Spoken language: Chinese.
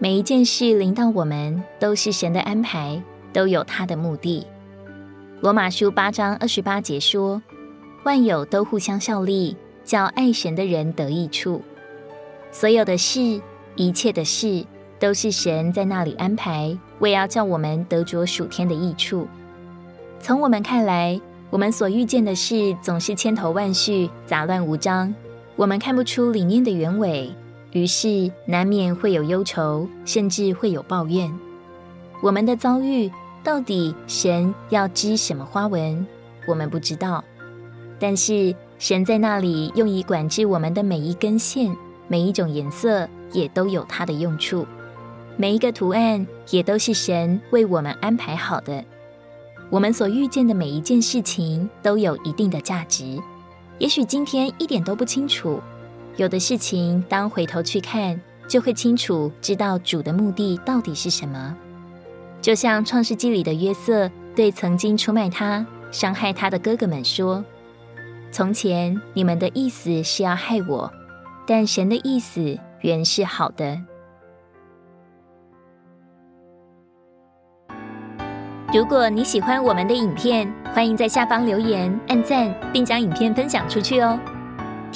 每一件事临到我们，都是神的安排，都有他的目的。罗马书八章二十八节说：“万有都互相效力，叫爱神的人得益处。”所有的事，一切的事，都是神在那里安排，为要叫我们得着属天的益处。从我们看来，我们所遇见的事总是千头万绪、杂乱无章，我们看不出里面的原委，于是难免会有忧愁，甚至会有抱怨。我们的遭遇到底神要织什么花纹？我们不知道，但是神在那里用以管制我们的每一根线。每一种颜色也都有它的用处，每一个图案也都是神为我们安排好的。我们所遇见的每一件事情都有一定的价值。也许今天一点都不清楚，有的事情当回头去看，就会清楚知道主的目的到底是什么。就像创世纪里的约瑟对曾经出卖他、伤害他的哥哥们说：“从前你们的意思是要害我。”但神的意思原是好的。如果你喜欢我们的影片，欢迎在下方留言、按赞，并将影片分享出去哦。